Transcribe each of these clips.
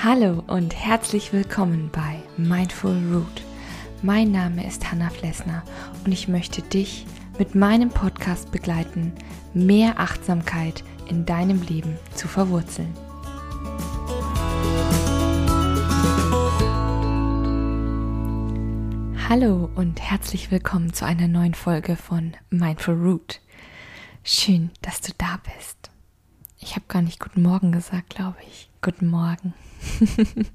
Hallo und herzlich willkommen bei Mindful Root. Mein Name ist Hanna Flessner und ich möchte dich mit meinem Podcast begleiten, mehr Achtsamkeit in deinem Leben zu verwurzeln. Hallo und herzlich willkommen zu einer neuen Folge von Mindful Root. Schön, dass du da bist. Ich habe gar nicht Guten Morgen gesagt, glaube ich. Guten Morgen.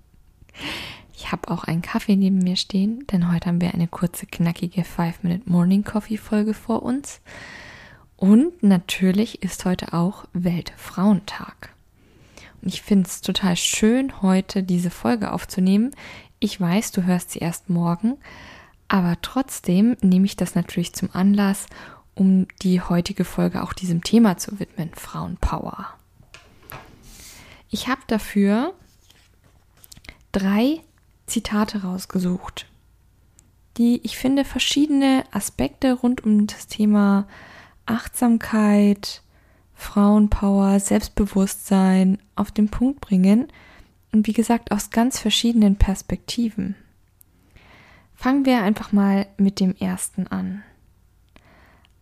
ich habe auch einen Kaffee neben mir stehen, denn heute haben wir eine kurze, knackige 5-Minute Morning Coffee Folge vor uns. Und natürlich ist heute auch Weltfrauentag. Und ich finde es total schön, heute diese Folge aufzunehmen. Ich weiß, du hörst sie erst morgen, aber trotzdem nehme ich das natürlich zum Anlass, um die heutige Folge auch diesem Thema zu widmen, Frauenpower. Ich habe dafür drei Zitate rausgesucht, die ich finde verschiedene Aspekte rund um das Thema Achtsamkeit, Frauenpower, Selbstbewusstsein auf den Punkt bringen und wie gesagt aus ganz verschiedenen Perspektiven. Fangen wir einfach mal mit dem ersten an.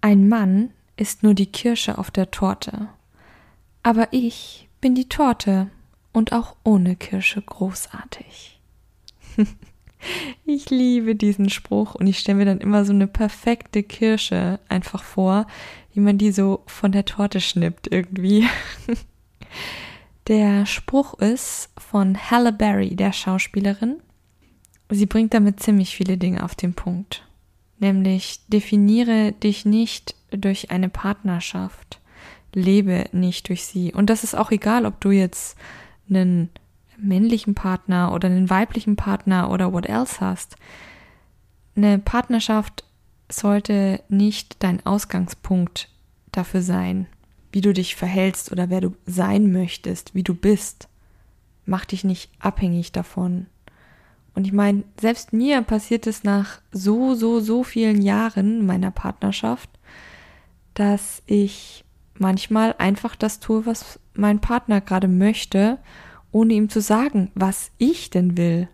Ein Mann ist nur die Kirsche auf der Torte, aber ich bin die Torte und auch ohne Kirsche großartig. ich liebe diesen Spruch und ich stelle mir dann immer so eine perfekte Kirsche einfach vor, wie man die so von der Torte schnippt irgendwie. Der Spruch ist von Halle Berry, der Schauspielerin, Sie bringt damit ziemlich viele Dinge auf den Punkt. Nämlich definiere dich nicht durch eine Partnerschaft, lebe nicht durch sie. Und das ist auch egal, ob du jetzt einen männlichen Partner oder einen weiblichen Partner oder what else hast. Eine Partnerschaft sollte nicht dein Ausgangspunkt dafür sein, wie du dich verhältst oder wer du sein möchtest, wie du bist. Mach dich nicht abhängig davon. Und ich meine, selbst mir passiert es nach so, so, so vielen Jahren meiner Partnerschaft, dass ich manchmal einfach das tue, was mein Partner gerade möchte, ohne ihm zu sagen, was ich denn will.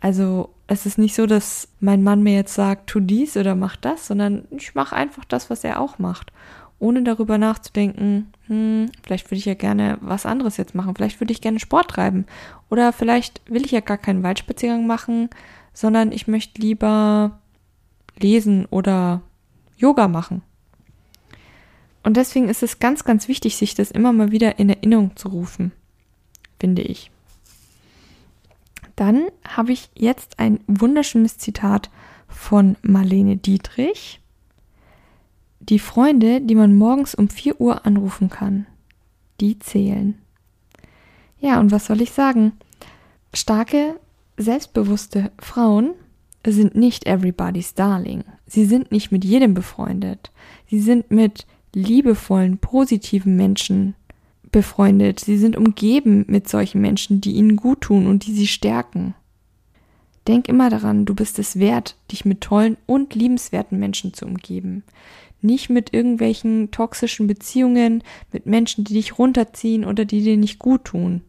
Also es ist nicht so, dass mein Mann mir jetzt sagt, tu dies oder mach das, sondern ich mache einfach das, was er auch macht ohne darüber nachzudenken, hm, vielleicht würde ich ja gerne was anderes jetzt machen, vielleicht würde ich gerne Sport treiben oder vielleicht will ich ja gar keinen Waldspaziergang machen, sondern ich möchte lieber lesen oder Yoga machen. Und deswegen ist es ganz, ganz wichtig, sich das immer mal wieder in Erinnerung zu rufen, finde ich. Dann habe ich jetzt ein wunderschönes Zitat von Marlene Dietrich die Freunde, die man morgens um 4 Uhr anrufen kann, die zählen. Ja, und was soll ich sagen? Starke, selbstbewusste Frauen sind nicht everybody's darling. Sie sind nicht mit jedem befreundet. Sie sind mit liebevollen, positiven Menschen befreundet. Sie sind umgeben mit solchen Menschen, die ihnen gut tun und die sie stärken. Denk immer daran, du bist es wert, dich mit tollen und liebenswerten Menschen zu umgeben nicht mit irgendwelchen toxischen Beziehungen, mit Menschen, die dich runterziehen oder die dir nicht gut tun.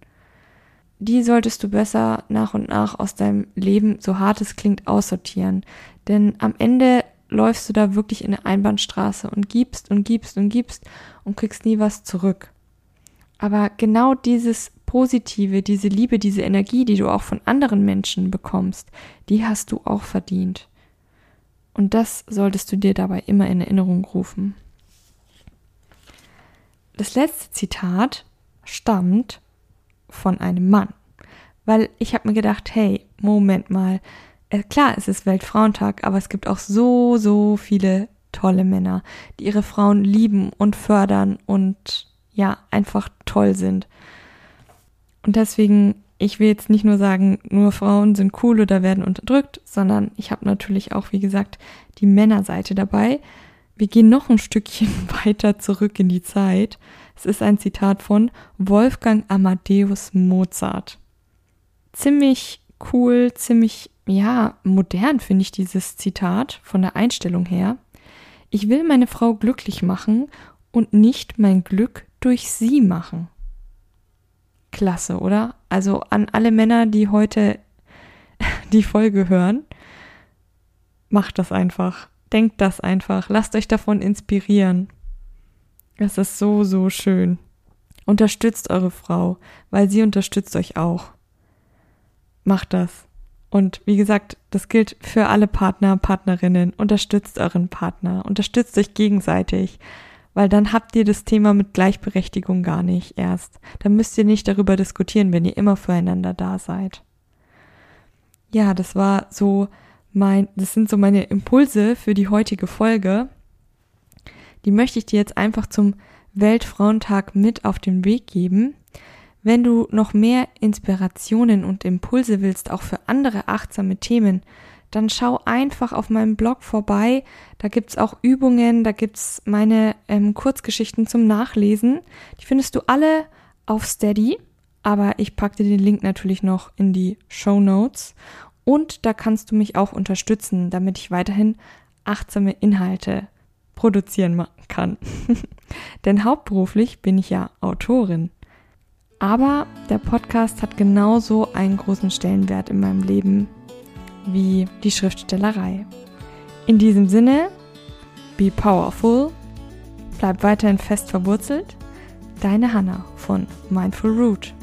Die solltest du besser nach und nach aus deinem Leben, so hart es klingt, aussortieren. Denn am Ende läufst du da wirklich in eine Einbahnstraße und gibst und gibst und gibst und kriegst nie was zurück. Aber genau dieses Positive, diese Liebe, diese Energie, die du auch von anderen Menschen bekommst, die hast du auch verdient. Und das solltest du dir dabei immer in Erinnerung rufen. Das letzte Zitat stammt von einem Mann, weil ich habe mir gedacht, hey, Moment mal, äh, klar, es ist Weltfrauentag, aber es gibt auch so, so viele tolle Männer, die ihre Frauen lieben und fördern und ja, einfach toll sind. Und deswegen ich will jetzt nicht nur sagen, nur Frauen sind cool oder werden unterdrückt, sondern ich habe natürlich auch, wie gesagt, die Männerseite dabei. Wir gehen noch ein Stückchen weiter zurück in die Zeit. Es ist ein Zitat von Wolfgang Amadeus Mozart. Ziemlich cool, ziemlich, ja, modern finde ich dieses Zitat von der Einstellung her. Ich will meine Frau glücklich machen und nicht mein Glück durch sie machen. Klasse, oder? Also an alle Männer, die heute die Folge hören, macht das einfach. Denkt das einfach. Lasst euch davon inspirieren. Es ist so, so schön. Unterstützt eure Frau, weil sie unterstützt euch auch. Macht das. Und wie gesagt, das gilt für alle Partner, Partnerinnen. Unterstützt euren Partner, unterstützt euch gegenseitig, weil dann habt ihr das Thema mit Gleichberechtigung gar nicht erst. Dann müsst ihr nicht darüber diskutieren, wenn ihr immer füreinander da seid. Ja, das war so mein, das sind so meine Impulse für die heutige Folge. Die möchte ich dir jetzt einfach zum Weltfrauentag mit auf den Weg geben. Wenn du noch mehr Inspirationen und Impulse willst, auch für andere achtsame Themen, dann schau einfach auf meinem Blog vorbei. Da gibt's auch Übungen, da gibt's meine ähm, Kurzgeschichten zum Nachlesen. Die findest du alle auf Steady, aber ich packe dir den Link natürlich noch in die Show Notes. Und da kannst du mich auch unterstützen, damit ich weiterhin achtsame Inhalte produzieren kann. Denn hauptberuflich bin ich ja Autorin. Aber der Podcast hat genauso einen großen Stellenwert in meinem Leben wie die Schriftstellerei. In diesem Sinne, be powerful, bleib weiterhin fest verwurzelt. Deine Hanna von Mindful Root.